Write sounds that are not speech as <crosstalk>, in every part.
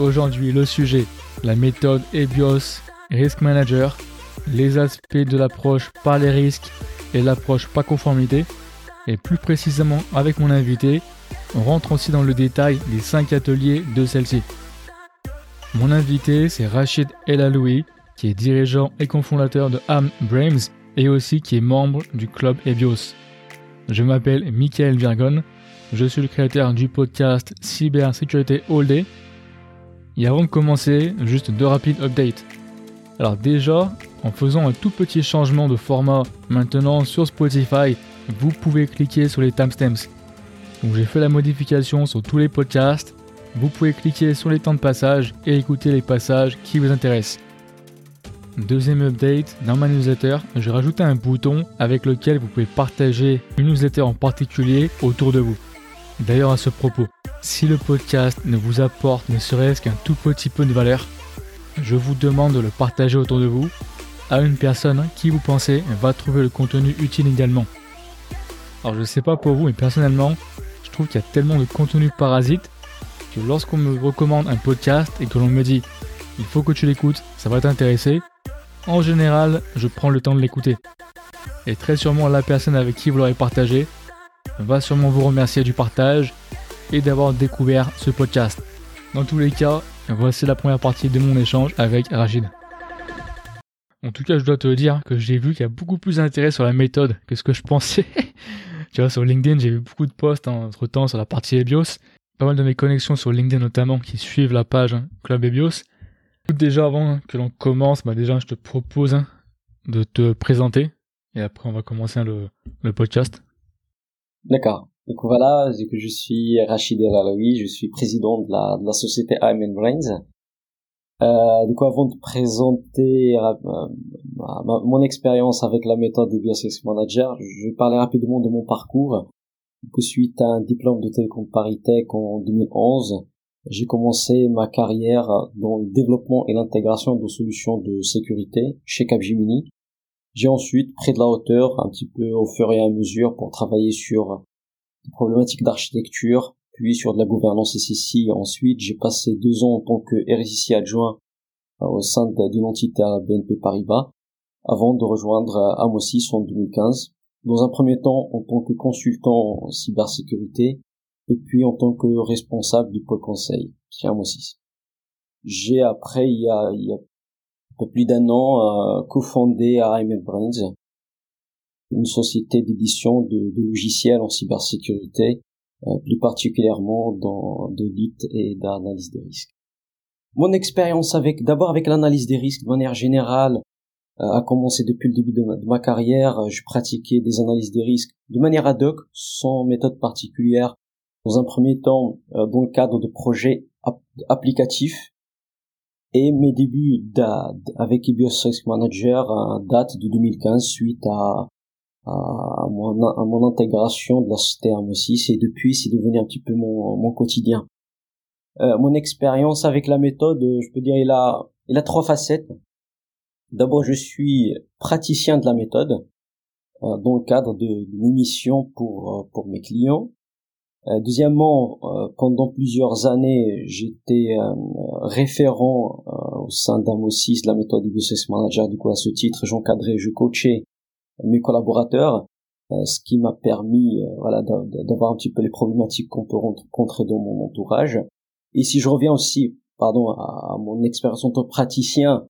aujourd'hui le sujet, la méthode EBIOS Risk Manager, les aspects de l'approche par les risques et l'approche pas conformité, et plus précisément avec mon invité, on rentre aussi dans le détail des 5 ateliers de celle-ci. Mon invité, c'est Rachid El Aloui, qui est dirigeant et cofondateur de Am Brains et aussi qui est membre du club EBIOS. Je m'appelle Michael Virgon, je suis le créateur du podcast Cybersécurité All Day. Et avant de commencer, juste deux rapides updates. Alors déjà, en faisant un tout petit changement de format maintenant sur Spotify, vous pouvez cliquer sur les timestamps. Donc j'ai fait la modification sur tous les podcasts. Vous pouvez cliquer sur les temps de passage et écouter les passages qui vous intéressent. Deuxième update, dans ma newsletter, j'ai rajouté un bouton avec lequel vous pouvez partager une newsletter en particulier autour de vous. D'ailleurs à ce propos, si le podcast ne vous apporte ne serait-ce qu'un tout petit peu de valeur, je vous demande de le partager autour de vous à une personne qui vous pensez va trouver le contenu utile également. Alors je sais pas pour vous, mais personnellement, je trouve qu'il y a tellement de contenu parasite que lorsqu'on me recommande un podcast et que l'on me dit il faut que tu l'écoutes, ça va t'intéresser, en général, je prends le temps de l'écouter. Et très sûrement la personne avec qui vous l'aurez partagé va sûrement vous remercier du partage et d'avoir découvert ce podcast. Dans tous les cas, voici la première partie de mon échange avec Rachid. En tout cas, je dois te dire que j'ai vu qu'il y a beaucoup plus d'intérêt sur la méthode que ce que je pensais. <laughs> tu vois, sur LinkedIn, j'ai vu beaucoup de posts entre temps sur la partie EBIOS. Pas mal de mes connexions sur LinkedIn notamment qui suivent la page hein, Club EBIOS Déjà avant que l'on commence, bah déjà je te propose hein, de te présenter et après on va commencer le podcast. D'accord. Donc voilà, je suis Rachid El je suis président de la, de la société IMN Brains. Euh, du coup, avant de présenter euh, mon expérience avec la méthode des Biosex Manager, je vais parler rapidement de mon parcours. Du suite à un diplôme de télécom Paritech en 2011, j'ai commencé ma carrière dans le développement et l'intégration de solutions de sécurité chez Capgemini. J'ai ensuite pris de la hauteur un petit peu au fur et à mesure pour travailler sur des problématiques d'architecture, puis sur de la gouvernance SSI. Ensuite, j'ai passé deux ans en tant que RSIC adjoint euh, au sein d'une entité à BNP Paribas, avant de rejoindre Amosis en 2015. Dans un premier temps, en tant que consultant en cybersécurité, et puis en tant que responsable du pôle conseil chez Amosis. J'ai après, il y a, il y a plus d'un an, euh, cofondé RML Brains, une société d'édition de, logiciels en cybersécurité, euh, plus particulièrement dans d'audit et d'analyse des risques. Mon expérience avec, d'abord avec l'analyse des risques de manière générale, euh, a commencé depuis le début de ma, carrière. Je pratiquais des analyses des risques de manière ad hoc, sans méthode particulière, dans un premier temps dans le cadre de projets applicatifs et mes débuts avec EBIOS Risk Manager euh, datent de 2015 suite à, mon, intégration de la société 6 et depuis c'est devenu un petit peu mon, quotidien. Euh, mon expérience avec la méthode, je peux dire, il a, trois facettes. D'abord, je suis praticien de la méthode euh, dans le cadre de mission euh, pour mes clients. Euh, deuxièmement, euh, pendant plusieurs années, j'étais euh, référent au sein d'Amosis, la méthode du business manager. Du coup, à ce titre, j'encadrais, je coachais mes collaborateurs, ce qui m'a permis, voilà, d'avoir un petit peu les problématiques qu'on peut rencontrer dans mon entourage. Et si je reviens aussi, pardon, à, mon expérience en tant que praticien,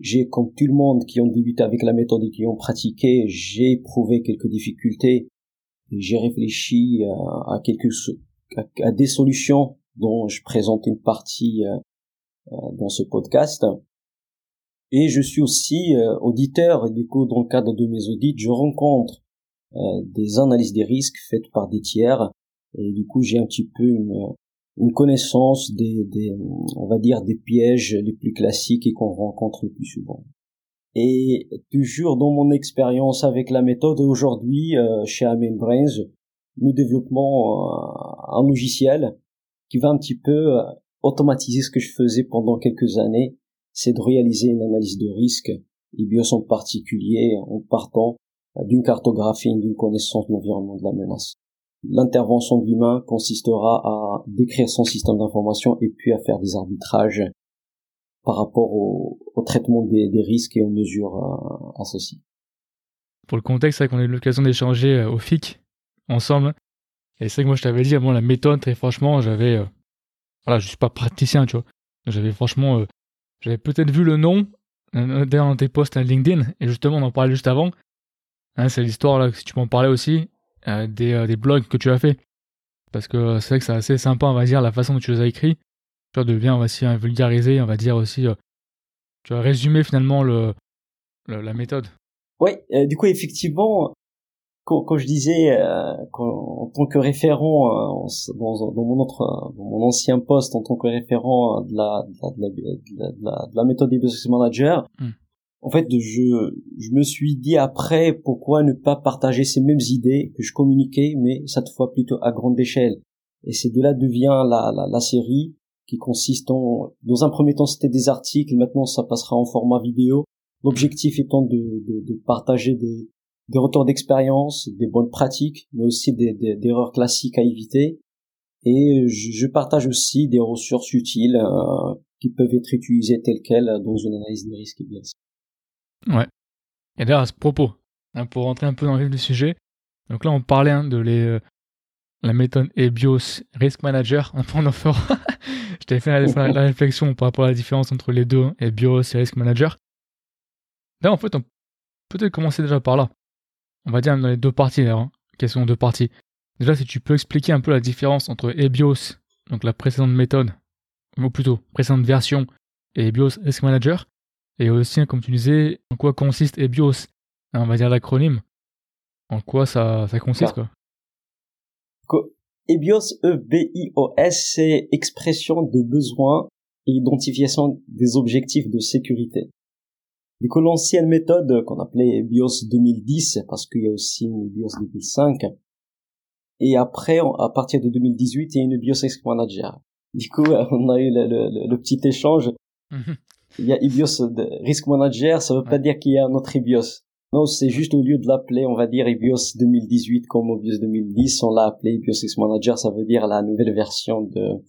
j'ai, comme tout le monde qui ont débuté avec la méthode et qui ont pratiqué, j'ai éprouvé quelques difficultés j'ai réfléchi à, quelques à, des solutions dont je présente une partie euh, euh, dans ce podcast. Et je suis aussi euh, auditeur, du coup, dans le cadre de mes audits, je rencontre des analyses des risques faites par des tiers, et du coup, j'ai un petit peu une, une connaissance des, des, on va dire, des pièges les plus classiques et qu'on rencontre le plus souvent. Et toujours dans mon expérience avec la méthode, aujourd'hui, euh, chez Amen Brains, nous développons euh, un logiciel qui va un petit peu euh, automatiser ce que je faisais pendant quelques années, c'est de réaliser une analyse de risque, et bien en particulier en partant d'une cartographie et d'une connaissance de l'environnement de la menace. l'intervention de l'humain consistera à décrire son système d'information et puis à faire des arbitrages par rapport au, traitement des, risques et aux mesures euh, associées. Pour le contexte, c'est vrai qu'on a eu l'occasion d'échanger euh, au FIC ensemble. Et c'est que moi je t'avais dit, avant la méthode, très franchement, j'avais... Euh, voilà, je suis pas praticien, tu vois. J'avais franchement... j'avais peut-être vu le nom dans tes posts LinkedIn, et justement on en parlait juste avant. Hein, c'est l'histoire là, si tu m'en parlais aussi, des, des blogs que tu as fait. Parce que c'est vrai que c'est assez sympa, on va dire, la façon dont tu les as écrits de bien, on va essayer vulgariser, on va dire aussi, euh, tu vas résumer finalement le, la méthode. Oui, euh, du coup effectivement, quand, quand je disais euh, en tant que référent dans, dans, mon autre, dans mon ancien poste en tant que référent de la de la, de la, de la, méthode des business manager, hmm. en fait je je me suis dit après pourquoi ne pas partager ces mêmes idées que je communiquais mais cette fois plutôt à grande échelle. Et c'est de là devient la, la, la série qui consiste en, dans un premier temps c'était des articles, maintenant ça passera en format vidéo. L'objectif étant de, de, partager des, des retours d'expérience, des bonnes pratiques, mais aussi des, des, erreurs classiques à éviter. Et je, partage aussi des ressources utiles euh, qui peuvent être utilisées telles quelles dans une analyse des risques bien Ouais. Et d'ailleurs à ce propos, hein, pour rentrer un peu dans le vif du sujet, donc là on parlait hein, de les, euh, la méthode EBIOS Risk Manager. On en fera. Je t'avais fait la, réflexion par rapport à la différence entre les deux, EBIOS et Risk Manager. Là, en fait, on peut peut-être commencer déjà par là. On va dire dans les deux parties, là, hein. question deux parties. Déjà, si tu peux expliquer un peu la différence entre EBIOS, donc la précédente méthode, ou plutôt précédente version, et EBIOS Risk Manager, et aussi, comme tu disais, en quoi consiste EBIOS, on va dire l'acronyme, en quoi ça, ça consiste, quoi. EBIOS, E-B-I-O-S, c'est expression de besoin et identification des objectifs de sécurité. Du coup, l'ancienne méthode qu'on appelait EBIOS 2010, parce qu'il y a aussi une EBIOS 2005, et après, à partir de 2018, il y a une EBIOS Risk Manager. Du coup, <laughs> on a eu le, petit échange. Mhm. Il y a EBIOS Risk Manager, ça veut pas dire qu'il y a un autre EBIOS. Non, c'est juste au lieu de l'appeler, on va dire EBIOS 2018 comme EBIOS 2010, on l'a appelé EBIOS X Manager, ça veut dire la nouvelle version de,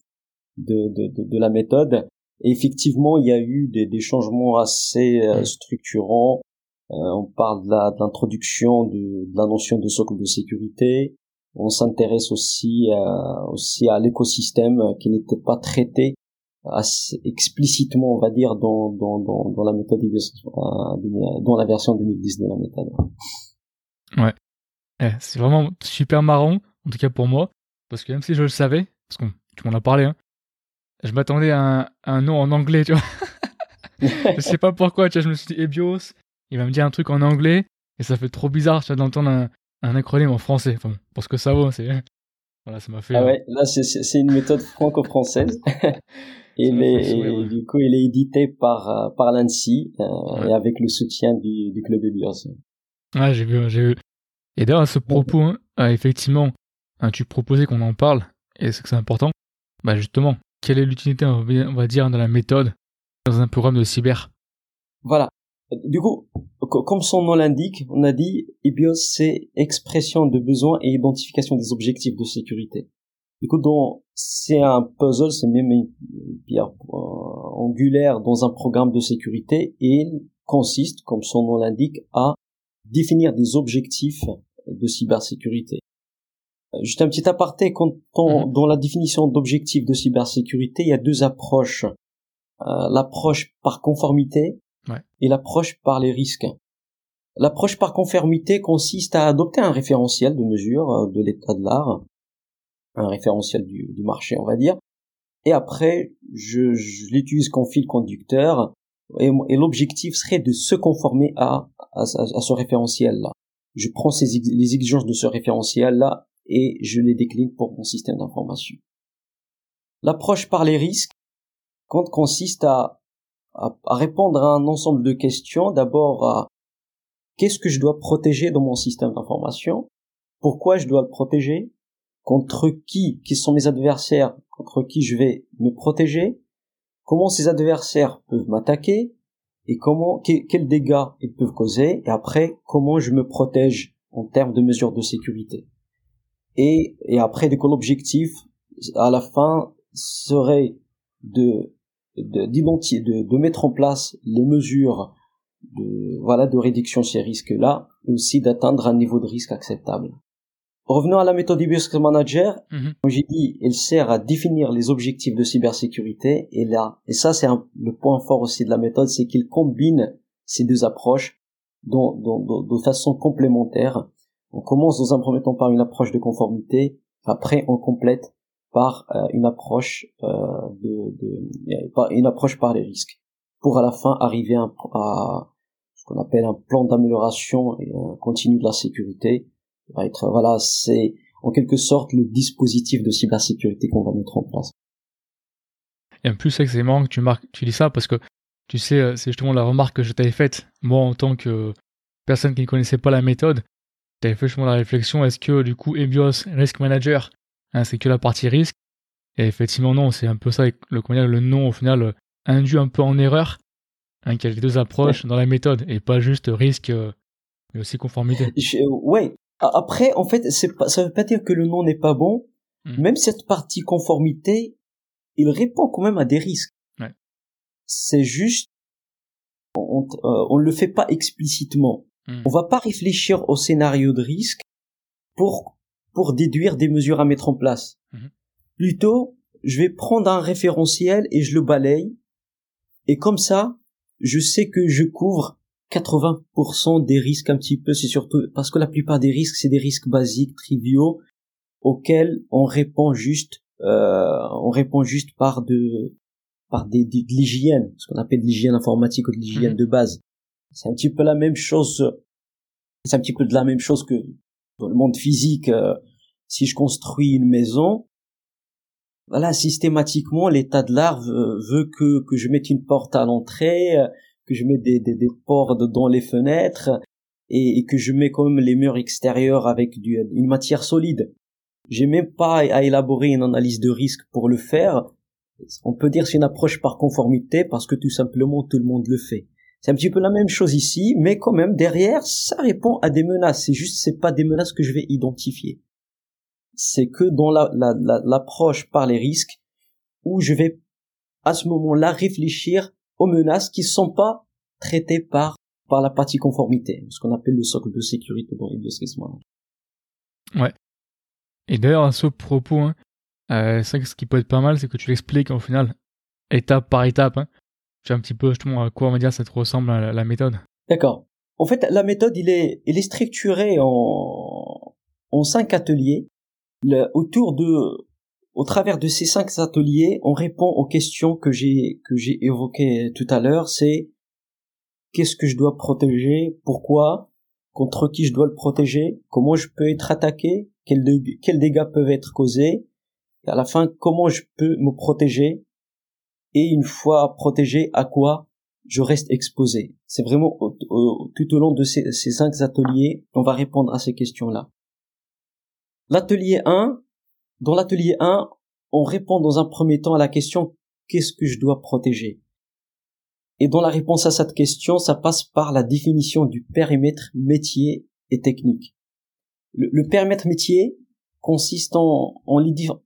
de, de, de, la méthode. Et effectivement, il y a eu des, des changements assez euh, structurants. Euh, on parle de l'introduction de, de, la notion de socle de sécurité. On s'intéresse aussi, euh, aussi à l'écosystème qui n'était pas traité assez explicitement, on va dire, dans, dans, dans, dans la méthode euh, dans la version 2010 de la méthode. Ouais. Eh, c'est vraiment super marrant, en tout cas pour moi, parce que même si je le savais, parce que tu m'en as parlé, hein, je m'attendais à un, un, nom en anglais, tu vois. <laughs> je sais pas pourquoi, tu vois, je me suis dit Ebios, il va me dire un truc en anglais, et ça fait trop bizarre, tu vois, d'entendre un, un acronyme en français. Enfin, pour ce que ça vaut, c'est... <laughs> Voilà, ça m'a fait... Ah ouais, là, c'est une méthode franco-française. <laughs> Et, du coup, il est édité par euh, par l'ANSI euh, et avec le soutien du, du club EBIOS. Ouais, j'ai vu, j'ai vu. Et d'ailleurs, à ce propos, hein, euh, effectivement, hein, tu proposais qu'on en parle, et c'est que c'est important. Bah justement, quelle est l'utilité, on va dire, de la méthode dans un programme de cyber? Voilà. Du coup, comme son nom l'indique, on a dit EBIOS, c'est expression de besoin et identification des objectifs de sécurité. Du coup, c'est un puzzle, c'est même une pierre euh, angulaire dans un programme de sécurité et il consiste, comme son nom l'indique, à définir des objectifs de cybersécurité. Euh, juste un petit aparté, quand on, mhm. dans la définition d'objectifs de cybersécurité, il y a deux approches. Euh, l'approche par conformité et l'approche par les risques. L'approche par conformité consiste à adopter un référentiel de mesure de l'état de l'art un référentiel du, marché, on va dire. Et après, je, je l'utilise comme fil conducteur. Et, l'objectif serait de se conformer à, à, ce référentiel-là. Je prends ces, les exigences de ce référentiel-là et je les décline pour mon système d'information. L'approche par les risques consiste à, à, à, répondre à un ensemble de questions. D'abord, à qu'est-ce que je dois protéger dans mon système d'information? Pourquoi je dois le protéger? Contre qui, qui sont mes adversaires, contre qui je vais me protéger, comment ces adversaires peuvent m'attaquer, et comment, quels dégâts ils peuvent causer, et après, comment je me protège en termes de mesures de sécurité? et, et après l'objectif à la fin serait de de, de, mettre en place les mesures de voilà de réduction de ces risques là et aussi d'atteindre un niveau de risque acceptable revenons à la méthode Risk Manager. Mhm. comme j'ai dit elle sert à définir les objectifs de cybersécurité. Et là et ça c'est le point fort aussi de la méthode c'est qu'il combine ces deux approches dans, de façon complémentaire. On commence dans un premier temps par une approche de conformité. Après on complète par euh, une approche euh, de, de, une approche par les risques. Pour à la fin arriver à, ce qu'on appelle un plan d'amélioration et continu de la sécurité va être voilà c'est en quelque sorte le dispositif de cybersécurité qu'on va mettre en place et en plus c'est que tu marques tu dis ça parce que tu sais euh, c'est justement la remarque que je t'avais faite moi en tant que personne qui ne connaissait pas la méthode tu avais fait justement la réflexion est-ce que du coup EBIOS Risk Manager Hein, c'est que la partie risque? Et effectivement, non, c'est un peu ça, le, comment le nom, au final, induit un peu en erreur, hein, qu'il y a les deux approches dans la méthode, et pas juste risque, euh, mais aussi conformité. ouais. Après, en fait, c'est pas, ça veut pas dire que le nom n'est pas bon. Hmm. Même cette partie conformité, il répond quand même à des risques. Ouais. C'est juste, on, euh, on le fait pas explicitement. Hmm. On va pas réfléchir au scénario de risque pour pour déduire des mesures à mettre en place. Mhm. Plutôt, je vais prendre un référentiel et je le balaye. Et comme ça, je sais que je couvre 80% des risques un petit peu, c'est surtout parce que la plupart des risques, c'est des risques basiques, triviaux, auxquels on répond juste, euh, on répond juste par de, par des, de, l'hygiène, ce qu'on appelle l'hygiène informatique ou de l'hygiène mhm. de base. C'est un petit peu la même chose, c'est un petit peu de la même chose que dans le monde physique, euh, si je construis une maison, voilà, systématiquement, l'état de l'art veut, que, que je mette une porte à l'entrée, euh, que je mette des, des, des portes dans les fenêtres, et, que je mets quand même les murs extérieurs avec du, une matière solide. J'ai même pas à élaborer une analyse de risque pour le faire. On peut dire c'est une approche par conformité parce que tout simplement tout le monde le fait. C'est un petit peu la même chose ici, mais quand même derrière, ça répond à des menaces. C'est juste, c'est pas des menaces que je vais identifier. C'est que dans l'approche la, par les risques, où je vais à ce moment-là réfléchir aux menaces qui sont pas traitées par par la partie conformité, ce qu'on appelle le socle de sécurité dans les Ouais. Et d'ailleurs, à ce propos, hein, euh, c'est ce qui peut être pas mal, c'est que tu l'expliques au final, étape par étape. Hein sais un petit peu justement à quoi on va dire ça te ressemble à la, méthode. D'accord. En fait, la méthode, il est, il est structurée en, en cinq ateliers. Le, autour de, au travers de ces cinq ateliers, on répond aux questions que j'ai, que j'ai évoquées tout à l'heure. C'est qu'est-ce que je dois protéger, pourquoi, contre qui je dois le protéger, comment je peux être attaqué, quels, dégâts peuvent être causés, et à la fin, comment je peux me protéger et une fois protégé, à quoi je reste exposé. C'est vraiment tout au long de ces, cinq ateliers, on va répondre à ces questions-là. L'atelier 1, dans l'atelier 1, on répond dans un premier temps à la question qu'est-ce que je dois protéger? Et dans la réponse à cette question, ça passe par la définition du périmètre métier et technique. Le, périmètre métier consiste en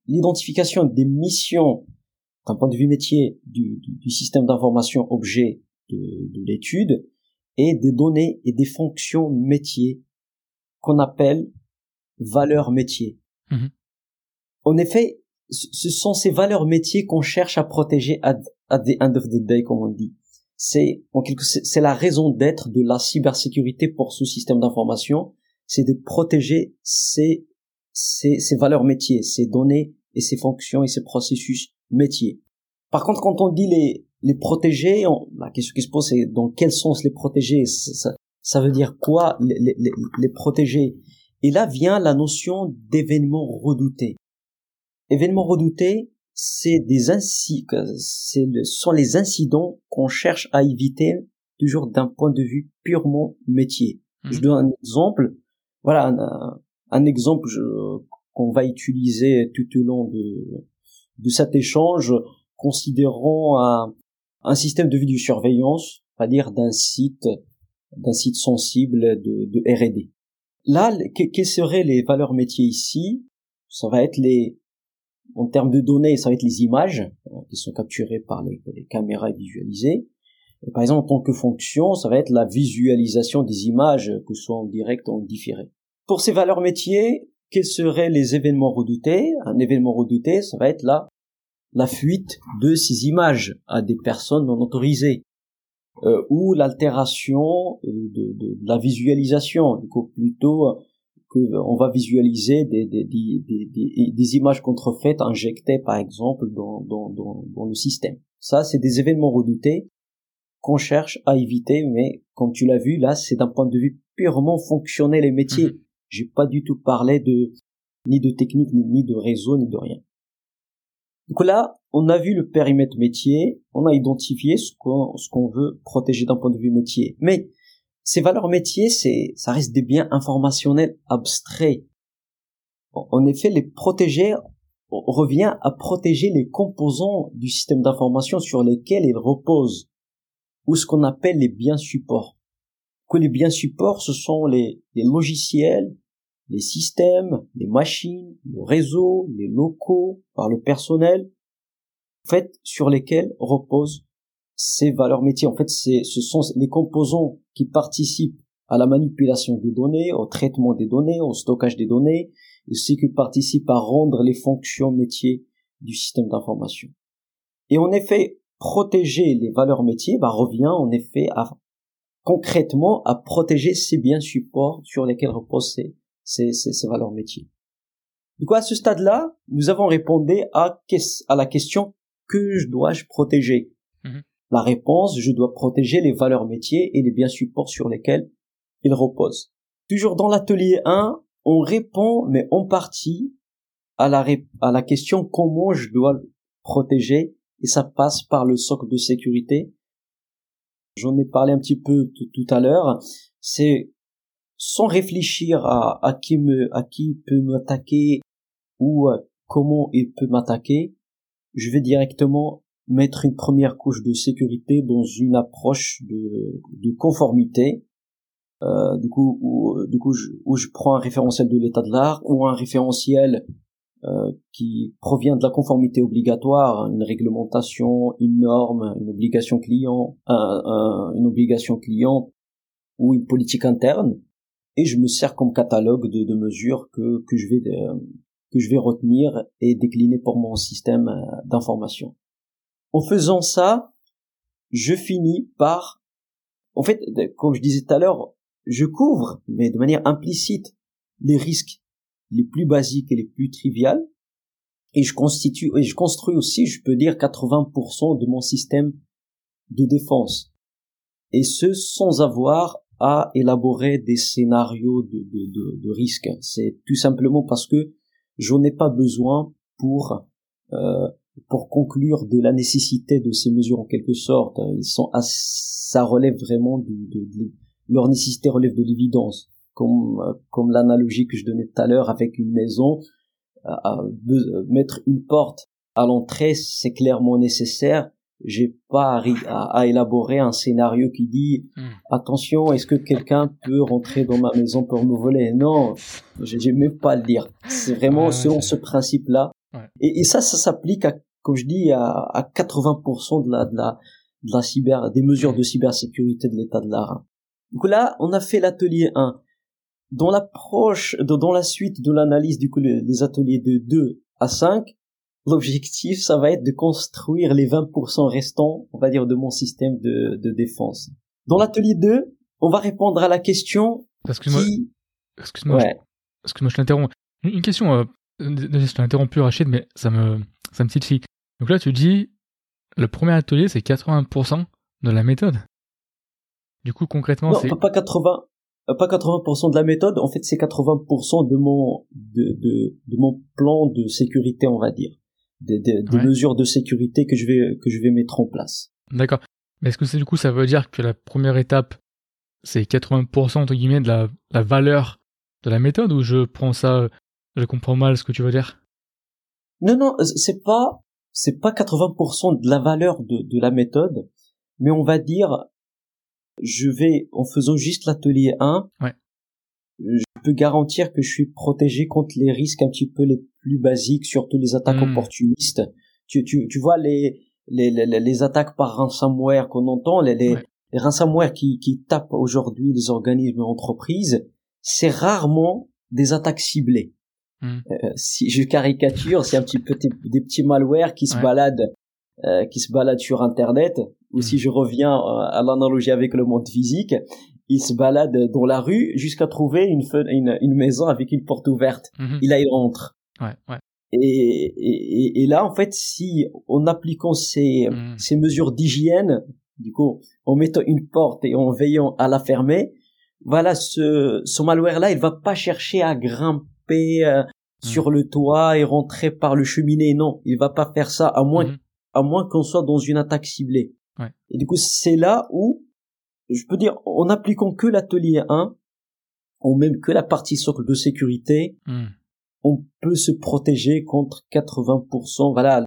l'identification des missions d'un point de vue métier du, système d'information objet de, de l'étude et des données et des fonctions métiers qu'on appelle valeurs métiers. Mhm. En effet, ce sont ces valeurs métiers qu'on cherche à protéger at, the end of the day, comme on dit. C'est en quelque c'est la raison d'être de la cybersécurité pour ce système d'information, c'est de protéger ces, ces, ces valeurs métiers, ces données et ces fonctions et ces processus métier. Par contre, quand on dit les, les protéger, la question qui se pose, c'est dans quel sens les protéger? Ça, ça, veut dire quoi les, les, les protéger? Et là vient la notion d'événements redoutés. Événements redoutés, c'est des inci c'est sont les incidents qu'on cherche à éviter toujours d'un point de vue purement métier. Mhm. Je donne un exemple. Voilà un, un exemple qu'on va utiliser tout au long de de cet échange, considérons un, un système de vidéosurveillance, à dire d'un site, d'un site sensible de, de R&D. Là, quelles seraient les valeurs métiers ici? Ça va être les, en termes de données, ça va être les images euh, qui sont capturées par les, caméras et visualisées. Par exemple, en tant que fonction, ça va être la visualisation des images, que ce soit en direct ou en différé. Pour ces valeurs métiers, quels seraient les événements redoutés? Un événement redouté, ça va être la, fuite de ces images à des personnes non autorisées. Euh, ou l'altération de, de, la visualisation, plutôt que on va visualiser des, des, des, des, images contrefaites injectées par exemple dans, dans, dans, dans le système. Ça, c'est des événements redoutés qu'on cherche à éviter, mais comme tu l'as vu, là, c'est d'un point de vue purement fonctionnel et métier. Mhm. J'ai pas du tout parlé de ni de technique, ni de réseau, ni de rien. Donc là, on a vu le périmètre métier, on a identifié ce qu'on ce qu'on veut protéger d'un point de vue métier. Mais ces valeurs métiers, c'est ça reste des biens informationnels abstraits. En effet, les protéger revient à protéger les composants du système d'information sur lesquels ils reposent, ou ce qu'on appelle les biens supports. Que les biens supports, ce sont les, les logiciels, les systèmes, les machines, le réseau, les locaux, par le personnel, en fait, sur lesquels reposent ces valeurs métiers. En fait, c'est, ce sont les composants qui participent à la manipulation des données, au traitement des données, au stockage des données, et aussi qui participent à rendre les fonctions métiers du système d'information. Et en effet, protéger les valeurs métiers bah, revient en effet à concrètement à protéger ces biens supports sur lesquels reposent ces, ces, ces, valeurs métiers. Du coup, à ce stade-là, nous avons répondu à, à la question que je dois-je protéger? Mhm. La réponse, je dois protéger les valeurs métiers et les biens supports sur lesquels ils reposent. Toujours dans l'atelier 1, on répond, mais en partie, à la, à la question comment je dois protéger, et ça passe par le socle de sécurité. J'en ai parlé un petit peu tout à l'heure. C'est sans réfléchir à, à qui me, à qui peut m'attaquer ou comment il peut m'attaquer, je vais directement mettre une première couche de sécurité dans une approche de, de conformité. Euh, du coup, où, du coup, je, où je prends un référentiel de l'état de l'art ou un référentiel euh, qui provient de la conformité obligatoire, une réglementation, une norme, une obligation client, une obligation client ou une politique interne et je me sers comme catalogue de, de mesures que, que je vais euh, que je vais retenir et décliner pour mon système euh, d'information. En faisant ça, je finis par, en fait, comme je disais tout à l'heure, je couvre, mais de manière implicite, les risques les plus basiques et les plus triviales, et je constitue, et je construis aussi, je peux dire, 80% de mon système de défense. Et ce, sans avoir à élaborer des scénarios de, risque. C'est tout simplement parce que j'en ai pas besoin pour euh, pour conclure de la nécessité de ces mesures en quelque sorte. Ils sont ça relève vraiment de, de, leur nécessité relève de l'évidence, comme comme l'analogie que je donnais tout à l'heure avec une maison. À, mettre une porte à l'entrée, c'est clairement nécessaire j'ai pas à, à, élaborer un scénario qui dit hmm. attention est-ce que quelqu'un peut rentrer dans ma maison pour me voler? Non j'ai même pas à le dire c'est vraiment selon ce principe là et, et, ça ça s'applique à comme je dis à, à 80% de la de la de la cyber des mesures de cybersécurité de l'état de l'art donc là on a fait l'atelier 1 dans l'approche dans la suite de l'analyse du coup les ateliers de 2 à 5 l'objectif, ça va être de construire les 20% restants, on va dire, de mon système de, de défense. Dans l'atelier 2, on va répondre à la question Excuse-moi, qui... excuse-moi, je... excuse-moi, je t'interromps. Une question, euh, je t'ai interrompu Rachid, mais ça me, ça me titille. Donc là, tu dis, le premier atelier, c'est 80% de la méthode. Du coup, concrètement, c'est... pas 80, euh, pas 80% de la méthode, en fait, c'est 80% de mon, de, de, de mon plan de sécurité, on va dire des, des, mesures de sécurité que je vais que je vais mettre en place. D'accord. Mais est-ce que c'est du coup ça veut dire que la première étape c'est 80% entre guillemets de la, la valeur de la méthode ou je prends ça je comprends mal ce que tu veux dire? Non non, c'est pas c'est pas 80% de la valeur de, de la méthode, mais on va dire je vais en faisant juste l'atelier 1, ouais. je peux garantir que je suis protégé contre les risques un petit peu les plus basiques, surtout les attaques hmm. opportunistes. Tu, tu, tu vois les, les, les, les attaques par ransomware qu'on entend, les, les, les ransomware qui, qui tapent aujourd'hui les organismes et entreprises, c'est rarement des attaques ciblées. Hmm. Euh, si je caricature, c'est un petit peu des, petits malwares qui se baladent, euh, qui se baladent sur Internet. Ou si hmm. je reviens euh, à l'analogie avec le monde physique, ils se baladent dans la rue jusqu'à trouver une, une, une, maison avec une porte ouverte. Hmm. Il a il rentre. Ouais, ouais. Et, et, et, là, en fait, si en appliquant ces, ces mesures d'hygiène, du coup, en mettant une porte et en veillant à la fermer, voilà, ce, ce malware-là, il va pas chercher à grimper euh, mmh. sur le toit et rentrer par le cheminée. Non, il va pas faire ça à moins, mmh. à moins qu'on soit dans une attaque ciblée. Ouais. Et du coup, c'est là où, je peux dire, en appliquant que l'atelier 1, ou même que la partie socle de sécurité, mmh. on peut se protéger contre 80%, voilà,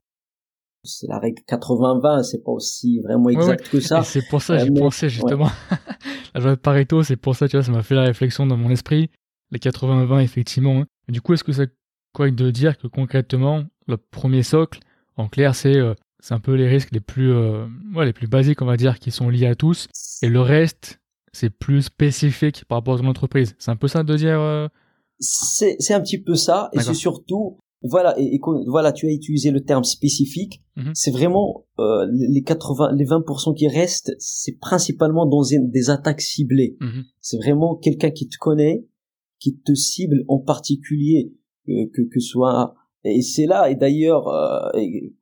c'est la règle 80-20, c'est pas aussi vraiment exact que ça. C'est pour ça que j'ai euh, pensé justement. <laughs> la loi de Pareto, c'est pour ça, tu vois, ça m'a fait la réflexion dans mon esprit. Les 80-20, effectivement. Hein. Du coup, est-ce que ça quoi de dire que concrètement, le premier socle, en clair, c'est euh, c'est un peu les risques les plus euh, ouais, les plus basiques, on va dire, qui sont liés à tous, et le reste, c'est plus spécifique par rapport à ton entreprise. C'est un peu ça de dire. C'est c'est un petit peu ça, et c'est surtout voilà, et, voilà, tu as utilisé le terme spécifique. Mhm. C'est vraiment euh, les 80, les 20% qui restent, c'est principalement dans des attaques ciblées. Mhm. C'est vraiment quelqu'un qui te connaît, qui te cible en particulier, euh, que que soit et c'est là et d'ailleurs euh,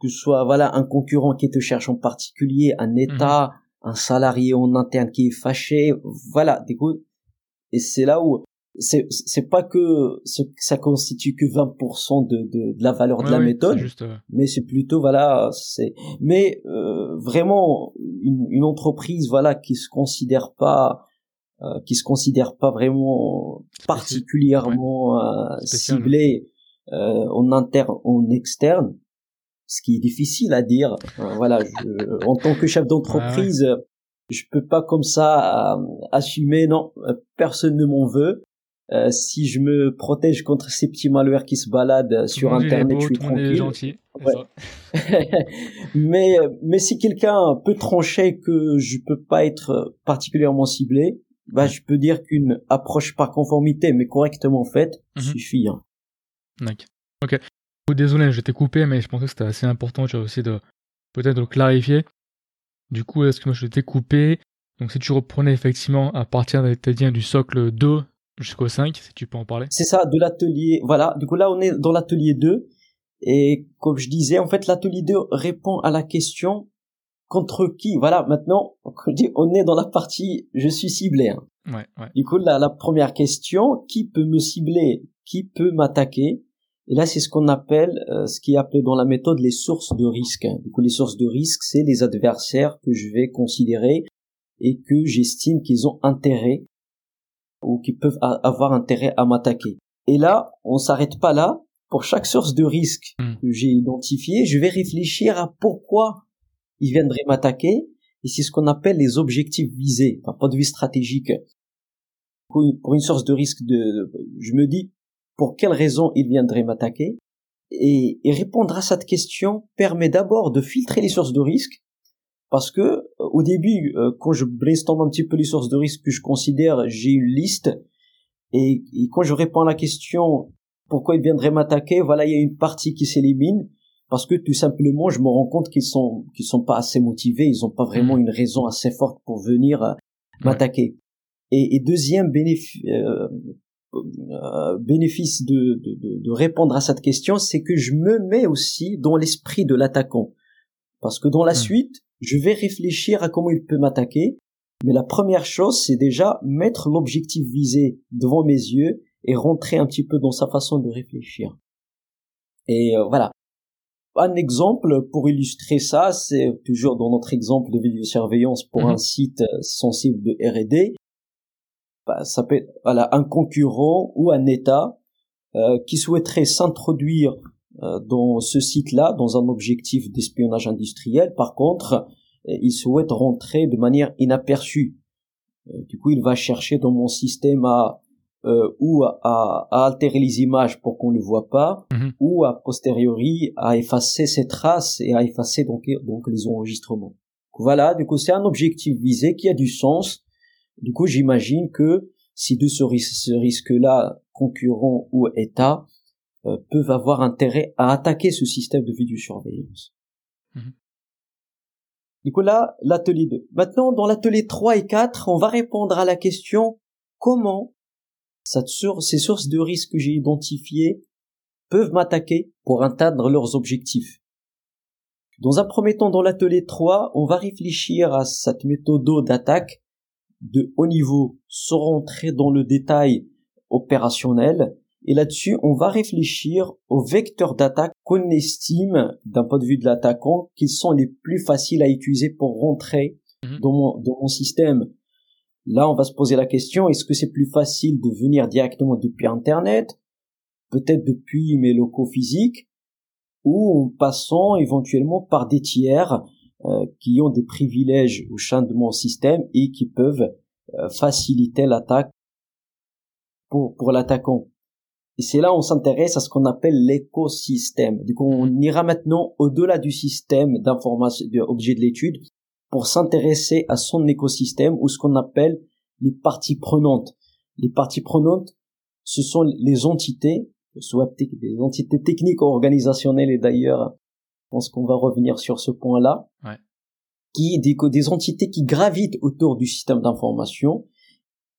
que ce soit voilà un concurrent qui te cherche en particulier, un mhm. État, un salarié en interne qui est fâché, voilà, des et c'est là où c'est c'est pas que ça constitue que 20% de, de, de la valeur de la méthode mais c'est plutôt voilà c'est mais euh, vraiment une, une, entreprise voilà qui se considère pas euh, qui se considère pas vraiment particulièrement euh, ciblée euh, en interne en externe ce qui est difficile à dire. Voilà je, en tant que chef d'entreprise je peux pas comme ça assumer non personne ne m'en veut. Euh, si je me protège contre ces petits malwares qui se baladent sur internet, je suis tranquille. Gentil, <laughs> mais mais si quelqu'un peut trancher que je peux pas être particulièrement ciblé, bah je peux dire qu'une approche par conformité mais correctement faite mhm. suffit. Hein. Ok. Désolé, je t'ai coupé, mais je pensais que c'était assez important, tu aussi de peut-être de le clarifier. Du coup, est-ce que moi je t'ai coupé? Donc si tu reprenais effectivement à partir du socle 2 jusqu'au 5, si tu peux en parler. C'est ça, de l'atelier. Voilà, du coup là on est dans l'atelier 2. Et comme je disais, en fait l'atelier 2 répond à la question contre qui? Voilà, maintenant on est dans la partie je suis ciblé. Hein. Ouais, ouais. Du coup la, la première question, qui peut me cibler? Qui peut m'attaquer? Et là, c'est ce qu'on appelle, euh, ce qui est appelé dans la méthode les sources de risque. Du coup, les sources de risque, c'est les adversaires que je vais considérer et que j'estime qu'ils ont intérêt ou qui peuvent avoir intérêt à m'attaquer. Et là, on s'arrête pas là. Pour chaque source de risque hmm. que j'ai identifié, je vais réfléchir à pourquoi ils viendraient m'attaquer. Et c'est ce qu'on appelle les objectifs visés, d'un point de vue stratégique. Pour une source de risque de, je me dis, pour quelle raison ils viendraient m'attaquer? Et, et répondre à cette question permet d'abord de filtrer les sources de risque parce que euh, au début, euh, quand je brainstorm un petit peu les sources de risque que je considère, j'ai une liste et, quand je réponds à la question pourquoi ils viendraient m'attaquer, voilà, il y a une partie qui s'élimine parce que tout simplement, je me rends compte qu'ils sont qu'ils sont pas assez motivés, ils ont pas vraiment mmh. une raison assez forte pour venir euh, m'attaquer. Et, et, deuxième bénéfice bénéfice de, de, de, répondre à cette question, c'est que je me mets aussi dans l'esprit de l'attaquant. Parce que dans la mmh. suite, je vais réfléchir à comment il peut m'attaquer, mais la première chose, c'est déjà mettre l'objectif visé devant mes yeux et rentrer un petit peu dans sa façon de réfléchir. Et euh, voilà. Un exemple pour illustrer ça, c'est toujours dans notre exemple de vidéosurveillance pour mhm. un site sensible de R&D. Bah, ça peut être voilà, un concurrent ou un État euh, qui souhaiterait s'introduire euh, dans ce site-là, dans un objectif d'espionnage industriel. Par contre, euh, il souhaite rentrer de manière inaperçue. Euh, du coup, il va chercher dans mon système à, euh, ou à, à, altérer les images pour qu'on ne le voit pas, Mhm. ou à posteriori à effacer ces traces et à effacer donc, donc les enregistrements. Voilà, du coup c'est un objectif visé qui a du sens. Du coup j'imagine que si de ce, ris- ce risque-là, concurrents ou État, euh, peuvent avoir intérêt à attaquer ce système de vidéosurveillance. Mhm. Du coup là, l'atelier 2. Maintenant, dans l'atelier 3 et 4, on va répondre à la question comment ces sources de risque que j'ai identifiées peuvent m'attaquer pour atteindre leurs objectifs. Dans un premier temps, dans l'atelier 3, on va réfléchir à cette méthode d'attaque de haut niveau sans rentrer dans le détail opérationnel. Et là-dessus, on va réfléchir aux vecteurs d'attaque qu'on estime, d'un point de vue de l'attaquant, qu'ils sont les plus faciles à utiliser pour rentrer Mhm. dans, mon, dans mon système. Là, on va se poser la question, est-ce que c'est plus facile de venir directement depuis Internet, peut-être depuis mes locaux physiques, ou en passant éventuellement par des tiers euh, qui ont des privilèges au sein de mon système et qui peuvent euh, faciliter l'attaque pour, pour l'attaquant. Et c'est là on s'intéresse à ce qu'on appelle l'écosystème. Du coup, on ira maintenant au-delà du système d'information, de objet de l'étude, pour s'intéresser à son écosystème ou ce qu'on appelle les parties prenantes. Les parties prenantes, ce sont les entités, soit des entités techniques ou organisationnelles, et d'ailleurs, je pense qu'on va revenir sur ce point-là, Ouais. qui des, des entités qui gravitent autour du système d'information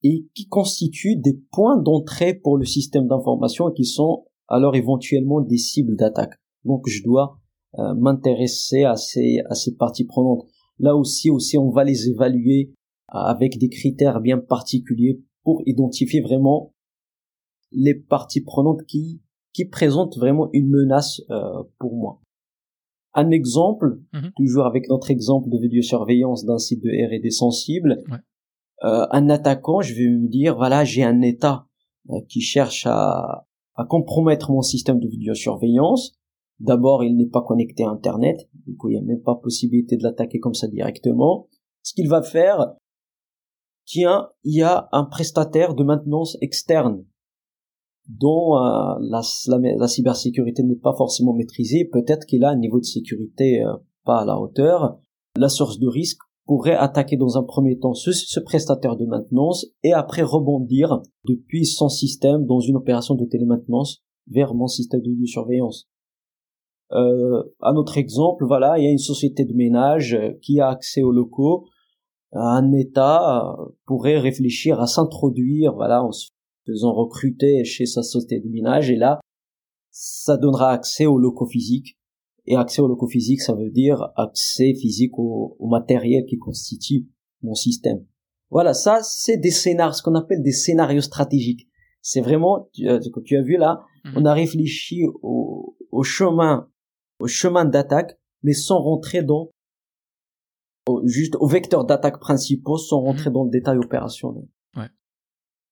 et qui constituent des points d'entrée pour le système d'information et qui sont alors éventuellement des cibles d'attaque. Donc je dois euh, m'intéresser à ces, à ces parties prenantes. Là aussi, aussi, on va les évaluer euh, avec des critères bien particuliers pour identifier vraiment les parties prenantes qui, qui présentent vraiment une menace euh, pour moi. Un exemple, Mhm. toujours avec notre exemple de vidéosurveillance d'un site de R&D sensible, Ouais. euh, un attaquant, je vais me dire, voilà, j'ai un État euh, qui cherche à, à compromettre mon système de vidéosurveillance. D'abord, il n'est pas connecté à Internet, du coup, il n'y a même pas possibilité de l'attaquer comme ça directement. Ce qu'il va faire, tiens, il y a un prestataire de maintenance externe dont euh, la, cybersécurité n'est pas forcément maîtrisée, peut-être qu'il a un niveau de sécurité euh, pas à la hauteur. La source de risque pourrait attaquer dans un premier temps ce prestataire de maintenance et après rebondir depuis son système dans une opération de télémaintenance vers mon système de surveillance. Euh, un autre exemple, voilà, il y a une société de ménage euh, qui a accès aux locaux. Un État euh, pourrait réfléchir à s'introduire, voilà, en se faisant recruter chez sa société de ménage, et là, ça donnera accès aux locaux physiques. Et accès aux locaux physiques, ça veut dire accès physique au, au matériel qui constitue mon système. Voilà, ça, c'est des scénarios, ce qu'on appelle des scénarios stratégiques. C'est vraiment, tu, euh, que tu as vu là, Mhm. on a réfléchi au, au chemin, au chemin d'attaque, mais sans rentrer dans, juste aux vecteurs d'attaque principaux, sans rentrer dans le détail opérationnel. Ouais.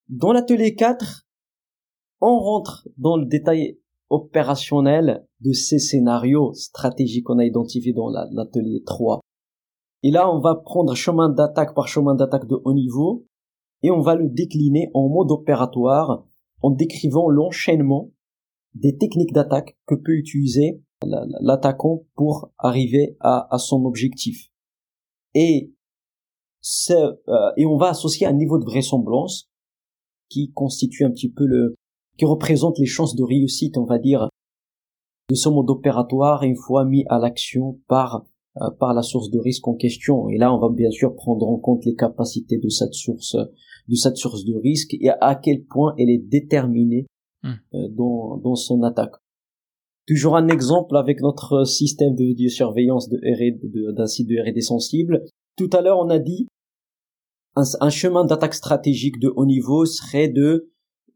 Dans l'atelier 4, on rentre dans le détail opérationnel de ces scénarios stratégiques qu'on a identifiés dans la- l'atelier 3. Et là, on va prendre chemin d'attaque par chemin d'attaque de haut niveau et on va le décliner en mode opératoire en décrivant l'enchaînement des techniques d'attaque que peut utiliser l'attaquant pour arriver à, à son objectif. Et, c'est, euh, et on va associer un niveau de vraisemblance qui constitue un petit peu le, qui représente les chances de réussite, on va dire, de ce mode opératoire une fois mis à l'action par euh, par la source de risque en question. Et là, on va bien sûr prendre en compte les capacités de cette source de cette source de risque et à quel point elle est déterminée Hmm. euh, dans, dans son attaque. Toujours un exemple avec notre système de vidéosurveillance de R&D d'un site de R&D sensible. Tout à l'heure, on a dit un, un chemin d'attaque stratégique de haut niveau serait de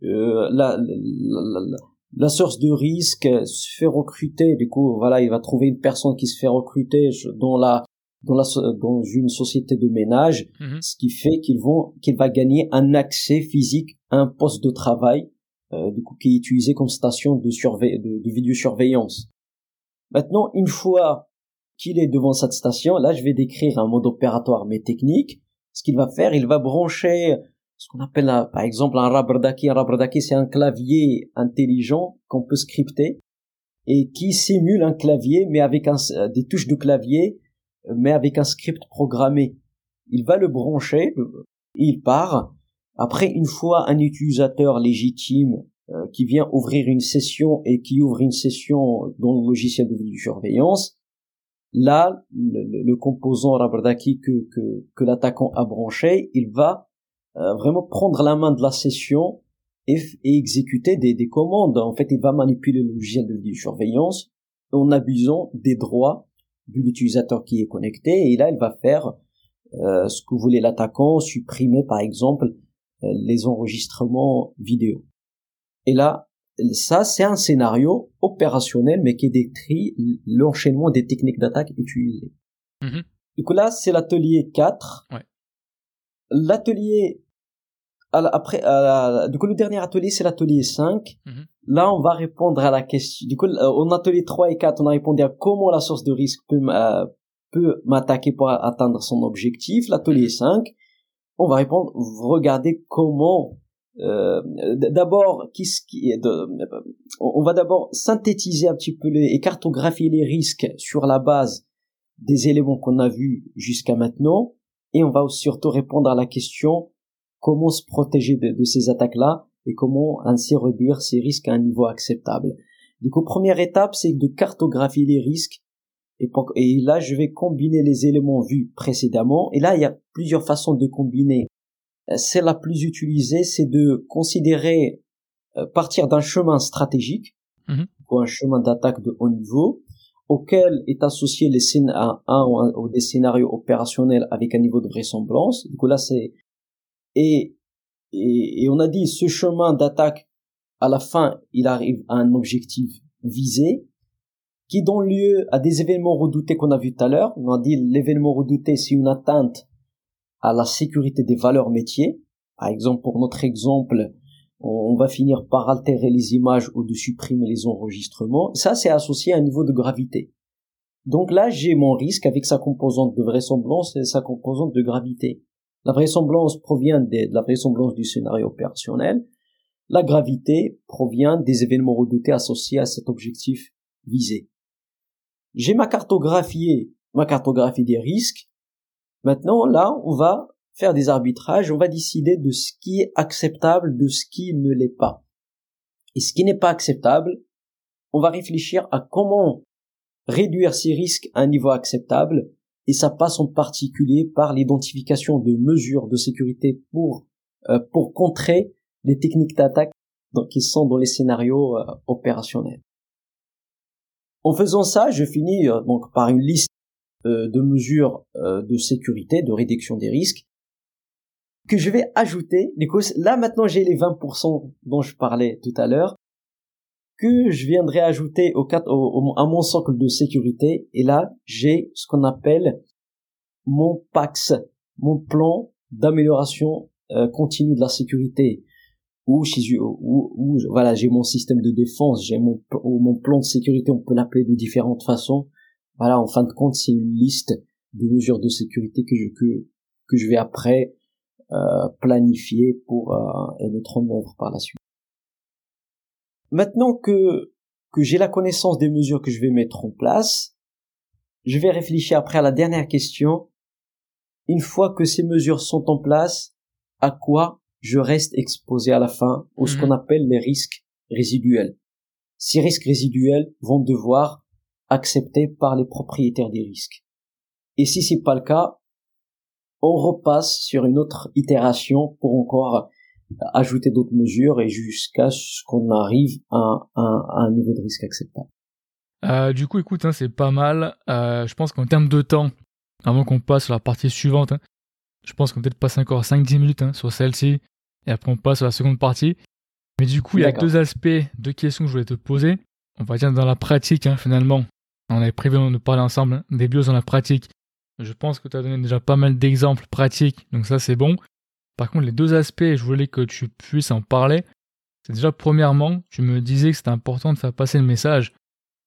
euh, la, la, la, la source de risque se fait recruter. Du coup, voilà, il va trouver une personne qui se fait recruter dans la dans la dans une société de ménage, Mhm. ce qui fait qu'ils vont qu'il va gagner un accès physique à un poste de travail, du coup qui est utilisé comme station de surveille de, de vidéosurveillance. Maintenant, une fois qu'il est devant cette station, là, je vais décrire un mode opératoire mais technique. Ce qu'il va faire, il va brancher ce qu'on appelle par exemple un Rabardaki. Un Rabardaki, c'est un clavier intelligent qu'on peut scripter et qui simule un clavier, mais avec un, des touches de clavier, mais avec un script programmé. Il va le brancher, il part. Après, une fois un utilisateur légitime euh, qui vient ouvrir une session et qui ouvre une session dans le logiciel de surveillance, là, le, composant Rabardaki que, que, que l'attaquant a branché, il va euh, vraiment prendre la main de la session et, exécuter des, des, commandes. En fait, il va manipuler le logiciel de surveillance en abusant des droits de l'utilisateur qui est connecté. Et là, il va faire euh, ce que voulait l'attaquant, supprimer par exemple les enregistrements vidéo. Et là, ça, c'est un scénario opérationnel, mais qui décrit l'enchaînement des techniques d'attaque utilisées. Mm Donc là, c'est l'atelier 4. Ouais l'atelier après du coup le dernier atelier c'est l'atelier 5 mhm. là on va répondre à la question du coup en atelier 3 et 4 on a répondu à comment la source de risque peut euh, peut m'attaquer pour atteindre son objectif l'atelier 5 mhm. On va répondre regardez comment euh, d'abord qu'est-ce qui de, on va d'abord synthétiser un petit peu les, et cartographier les risques sur la base des éléments qu'on a vus jusqu'à maintenant et on va surtout répondre à la question comment se protéger de, ces attaques-là et comment ainsi réduire ces risques à un niveau acceptable. Du coup, première étape, c'est de cartographier les risques et, et là, je vais combiner les éléments vus précédemment. Et là, il y a plusieurs façons de combiner. Celle la plus utilisée, c'est de considérer euh, partir d'un chemin stratégique mhm. ou un chemin d'attaque de haut niveau auquel est associé les un, un, ou des scénarios opérationnels avec un niveau de vraisemblance. Du coup là c'est et, et, et on a dit ce chemin d'attaque à la fin il arrive à un objectif visé qui donne lieu à des événements redoutés qu'on a vu tout à l'heure. On a dit l'événement redouté c'est une atteinte à la sécurité des valeurs métiers. Par exemple pour notre exemple on va finir par altérer les images ou de supprimer les enregistrements. Ça, c'est associé à un niveau de gravité. Donc là, j'ai mon risque avec sa composante de vraisemblance et sa composante de gravité. La vraisemblance provient de la vraisemblance du scénario opérationnel. La gravité provient des événements redoutés associés à cet objectif visé. J'ai ma cartographie, ma cartographie des risques. Maintenant, là, on va faire des arbitrages, on va décider de ce qui est acceptable, de ce qui ne l'est pas. Et ce qui n'est pas acceptable, on va réfléchir à comment réduire ces risques à un niveau acceptable, et ça passe en particulier par l'identification de mesures de sécurité pour euh, pour contrer les techniques d'attaque qui sont dans les scénarios euh, opérationnels. En faisant ça, je finis euh, donc par une liste de mesures de sécurité, de réduction des risques, que je vais ajouter. Du là maintenant j'ai les 20% dont je parlais tout à l'heure que je viendrai ajouter au, au, à mon socle de sécurité. Et là, j'ai ce qu'on appelle mon PAX, mon plan d'amélioration euh, continue de la sécurité. Ou, ou, voilà, j'ai mon système de défense, j'ai mon, mon plan de sécurité, on peut l'appeler de différentes façons. Voilà, en fin de compte, c'est une liste de mesures de sécurité que je, que, que je vais après euh, planifier pour euh, et mettre en œuvre par la suite. Maintenant que que j'ai la connaissance des mesures que je vais mettre en place, je vais réfléchir après à la dernière question. Une fois que ces mesures sont en place, à quoi je reste exposé à la fin, ou ce mhm. qu'on appelle les risques résiduels. Ces risques résiduels vont devoir accepter par les propriétaires des risques. Et si c'est pas le cas, on repasse sur une autre itération pour encore ajouter d'autres mesures et jusqu'à ce qu'on arrive à, un niveau de risque acceptable. Euh, du coup, écoute, hein, c'est pas mal. Euh, je pense qu'en termes de temps, avant qu'on passe sur la partie suivante, hein, je pense qu'on peut-être passer encore 5-10 minutes hein, sur celle-ci, et après on passe sur la seconde partie. Mais du coup, il y a deux aspects, deux questions que je voulais te poser. On va dire dans la pratique, finalement. On avait prévu de parler ensemble des bios dans la pratique. Je pense que tu as donné déjà pas mal d'exemples pratiques, donc ça c'est bon. Par contre, les deux aspects, je voulais que tu puisses en parler. C'est déjà, premièrement, tu me disais que c'était important de faire passer le message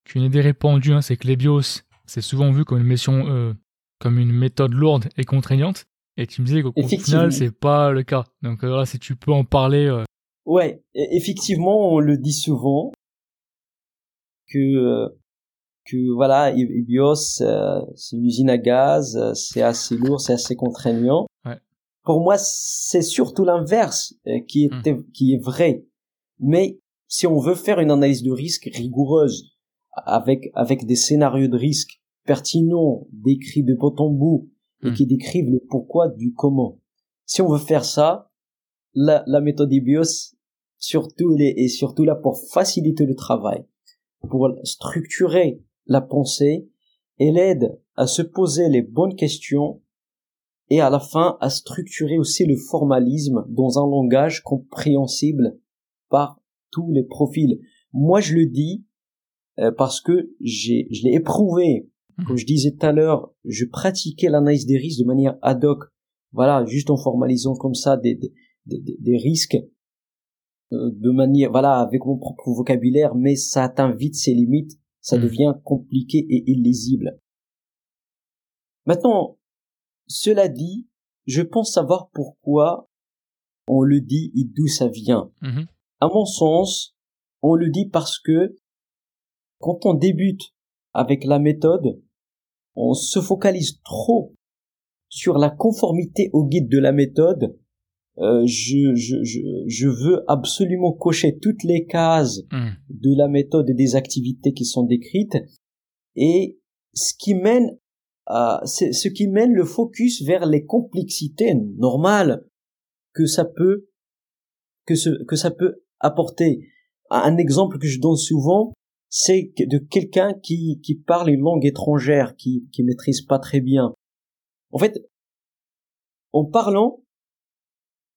qu'une idée répandue, hein, c'est que les BIOS, c'est souvent vu comme une, mission, euh, comme une méthode lourde et contraignante. Et tu me disais qu'au final, c'est pas le cas. Donc voilà, euh, si tu peux en parler. Euh... Ouais, e-, effectivement, on le dit souvent que euh, que voilà, EBIOS, euh, c'est une usine à gaz, c'est assez lourd, c'est assez contraignant. Ouais. Pour moi, c'est surtout l'inverse qui est hmm. qui est vrai. Mais si on veut faire une analyse de risque rigoureuse avec avec des scénarios de risque pertinents, décrits de bout en bout et hmm. qui décrivent le pourquoi du comment. Si on veut faire ça, la, la méthode IBIOS, surtout, elle est, surtout là pour faciliter le travail, pour structurer la pensée, elle aide à se poser les bonnes questions et à la fin à structurer aussi le formalisme dans un langage compréhensible par tous les profils. Moi, je le dis euh, parce que j'ai, je l'ai éprouvé Mhm. Comme je disais tout à l'heure, je pratiquais l'analyse des risques de manière ad hoc. Voilà, juste en formalisant comme ça des, des, des, des risques euh, de manière, voilà, avec mon propre vocabulaire, mais ça atteint vite ses limites, ça mhm. devient compliqué et illisible. Maintenant, cela dit, je pense savoir pourquoi on le dit et d'où ça vient. Mhm. À mon sens, on le dit parce que quand on débute avec la méthode, on se focalise trop sur la conformité au guide de la méthode. Euh, je, je, je, je, veux absolument cocher toutes les cases hmm. de la méthode et des activités qui sont décrites et ce qui mène à, c'est ce qui mène le focus vers les complexités normales que ça peut que ce que ça peut apporter. Un exemple que je donne souvent, c'est de quelqu'un qui, qui parle une langue étrangère, qui, qui maîtrise pas très bien. En fait, en parlant,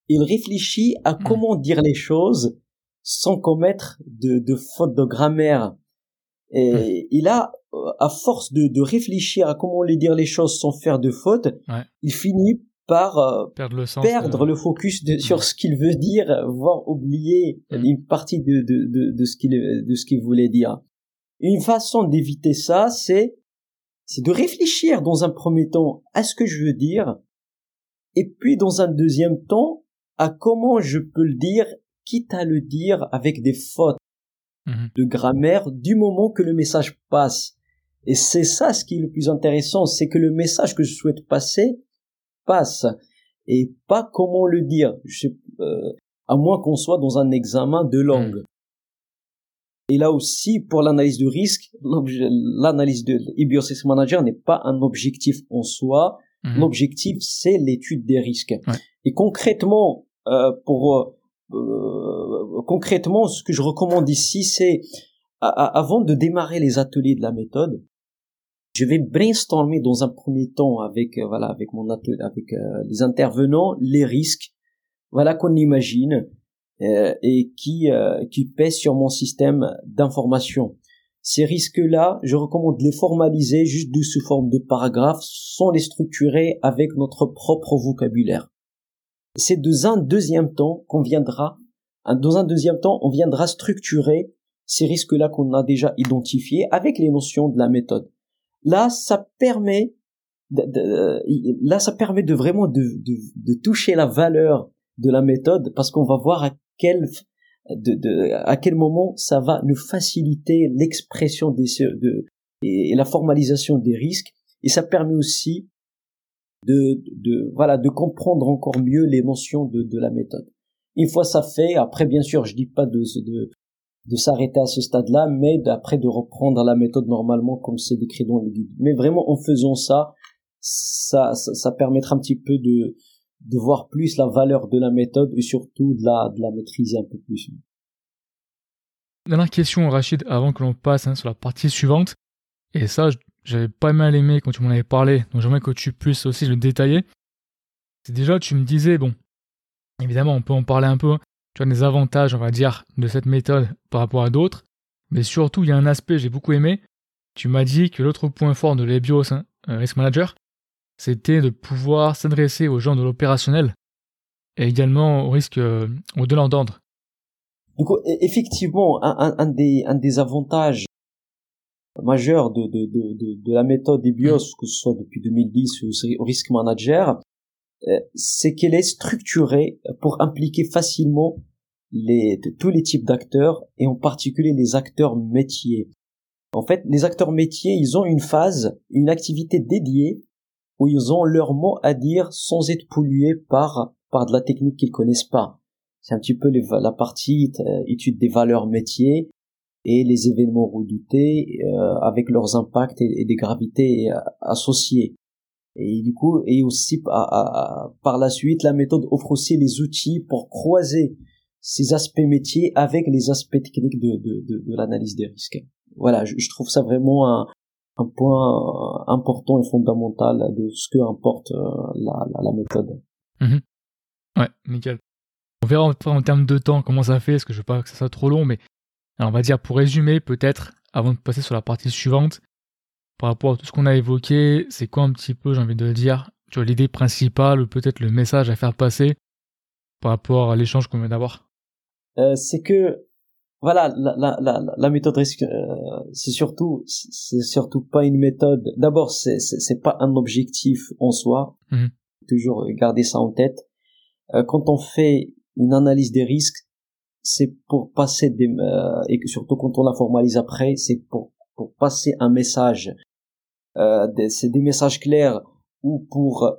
il réfléchit à hmm. comment dire les choses sans commettre de, de fautes de grammaire. Et hmm. il a, euh, à force de, de réfléchir à comment les dire les choses sans faire de fautes, il finit par euh, perdre, le, sens perdre le focus de, sur ce qu'il veut dire, voire oublier hmm. une partie de, de, de, de ce qu'il de ce qu'il voulait dire. Une façon d'éviter ça, c'est c'est de réfléchir dans un premier temps à ce que je veux dire, et puis dans un deuxième temps à comment je peux le dire, quitte à le dire avec des fautes mhm. de grammaire du moment que le message passe. Et c'est ça ce qui est le plus intéressant, c'est que le message que je souhaite passer passe et pas comment le dire, euh, à moins qu'on soit dans un examen de langue. Et là aussi, pour l'analyse de risque, l'analyse de e Manager n'est pas un objectif en soi. Mhm. L'objectif, c'est l'étude des risques. Et concrètement, euh, pour euh, concrètement, ce que je recommande ici, c'est avant de démarrer les ateliers de la méthode, je vais brainstormer dans un premier temps avec euh, voilà avec mon atelier, avec euh, les intervenants les risques voilà qu'on imagine euh, et qui, euh, qui pèsent sur mon système d'information. Ces risques-là, je recommande de les formaliser juste sous forme de paragraphes sans les structurer avec notre propre vocabulaire. C'est dans un deuxième temps qu'on viendra, dans un deuxième temps, on viendra structurer ces risques-là qu'on a déjà identifiés avec les notions de la méthode. Là, ça permet, de, là, ça permet de vraiment de, de toucher la valeur de la méthode parce qu'on va voir à quel, de, de, à quel moment ça va nous faciliter l'expression des, de, et la formalisation des risques et ça permet aussi de, de, voilà, de comprendre encore mieux les notions de, de la méthode. Une fois ça fait, après bien sûr, je dis pas de, de, de s'arrêter à ce stade-là, mais d'après de reprendre la méthode normalement comme c'est décrit dans le guide. Mais vraiment en faisant ça, ça, ça, ça permettra un petit peu de, de voir plus la valeur de la méthode et surtout de la, de la maîtriser un peu plus. Dernière question, Rachid, avant que l'on passe hein, sur la partie suivante. Et ça, j'avais pas mal aimé quand tu m'en avais parlé, donc j'aimerais que tu puisses aussi le détailler. Déjà, tu me disais, bon, évidemment, on peut en parler un peu, tu as des avantages, on va dire, de cette méthode par rapport à d'autres, mais surtout, il y a un aspect, j'ai beaucoup aimé. Tu m'as dit que l'autre point fort de l'EBIOS, hein, Risk Manager, c'était de pouvoir s'adresser aux gens de l'opérationnel et également au risque euh, au donneur d'ordre. Donc effectivement, un, un, des, un des avantages majeurs de, de, de, de, la méthode EBIOS, mm. que ce soit depuis 2010 ou au Risk Manager, c'est qu'elle est structurée pour impliquer facilement les, tous les types d'acteurs et en particulier les acteurs métiers. En fait, les acteurs métiers, ils ont une phase, une activité dédiée où ils ont leur mot à dire sans être pollués par par de la technique qu'ils connaissent pas. C'est un petit peu la partie euh, étude des valeurs métiers et les événements redoutés euh, avec leurs impacts et, des gravités euh, associées. Et du coup, et aussi par la suite, la méthode offre aussi les outils pour croiser ces aspects métiers avec les aspects techniques de, de, de, de l'analyse des risques. Voilà, je, je, trouve ça vraiment un, un point important et fondamental de ce que importe la, la, la méthode. Mhm. Ouais, nickel. On verra en, termes de temps comment ça fait, parce que je veux pas que ça soit trop long, mais on va dire pour résumer, peut-être, avant de passer sur la partie suivante, par rapport à tout ce qu'on a évoqué, c'est quoi un petit peu, j'ai envie de le dire, tu vois, l'idée principale ou peut-être le message à faire passer par rapport à l'échange qu'on vient d'avoir? Euh, C'est que, voilà, la, la, la, la méthode risque, euh, c'est surtout, c'est surtout pas une méthode. D'abord, c'est, c'est, pas un objectif en soi. Mmh Toujours garder ça en tête. Euh, quand on fait une analyse des risques, c'est pour passer des euh, et que surtout quand on la formalise après, c'est pour pour passer un message. Euh, c'est des messages clairs ou pour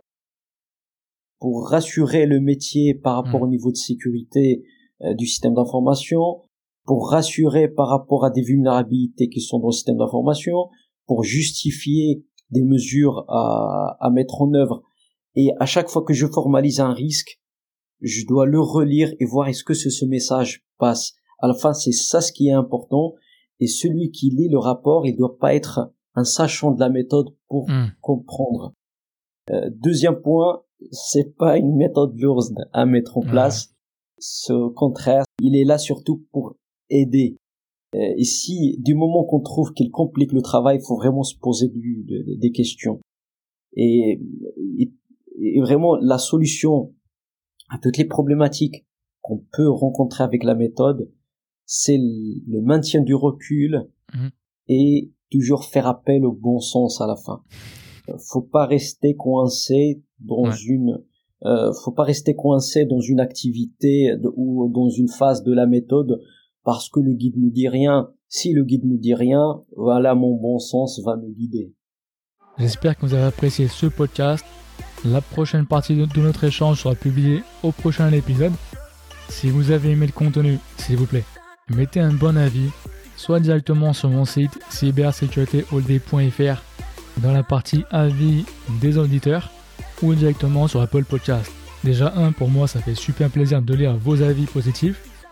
pour rassurer le métier par rapport mmh. au niveau de sécurité euh, du système d'information, pour rassurer par rapport à des vulnérabilités qui sont dans le système d'information, pour justifier des mesures à, à mettre en œuvre. Et à chaque fois que je formalise un risque, je dois le relire et voir est-ce que ce, message passe. À la fin, c'est ça ce qui est important. Et celui qui lit le rapport, il doit pas être un sachant de la méthode pour hmm. comprendre. Euh, deuxième point, c'est pas une méthode lourde à mettre en place. Au contraire, il est là surtout pour aider. Euh, et si, du moment qu'on trouve qu'il complique le travail, il faut vraiment se poser des questions. et, et, vraiment, la solution à toutes les problématiques qu'on peut rencontrer avec la méthode, c'est le maintien du recul mhm. et toujours faire appel au bon sens à la fin. Faut pas rester coincé dans une euh, faut pas rester coincé dans une activité ou dans une phase de la méthode parce que le guide nous dit rien. Si le guide nous dit rien, voilà mon bon sens va me guider. J'espère que vous avez apprécié ce podcast. La prochaine partie de notre échange sera publiée au prochain épisode. Si vous avez aimé le contenu, s'il vous plaît, mettez un bon avis, soit directement sur mon site cybersécuritéholday.fr dans la partie avis des auditeurs ou directement sur Apple Podcast. Déjà un, pour moi, ça fait super plaisir de lire vos avis positifs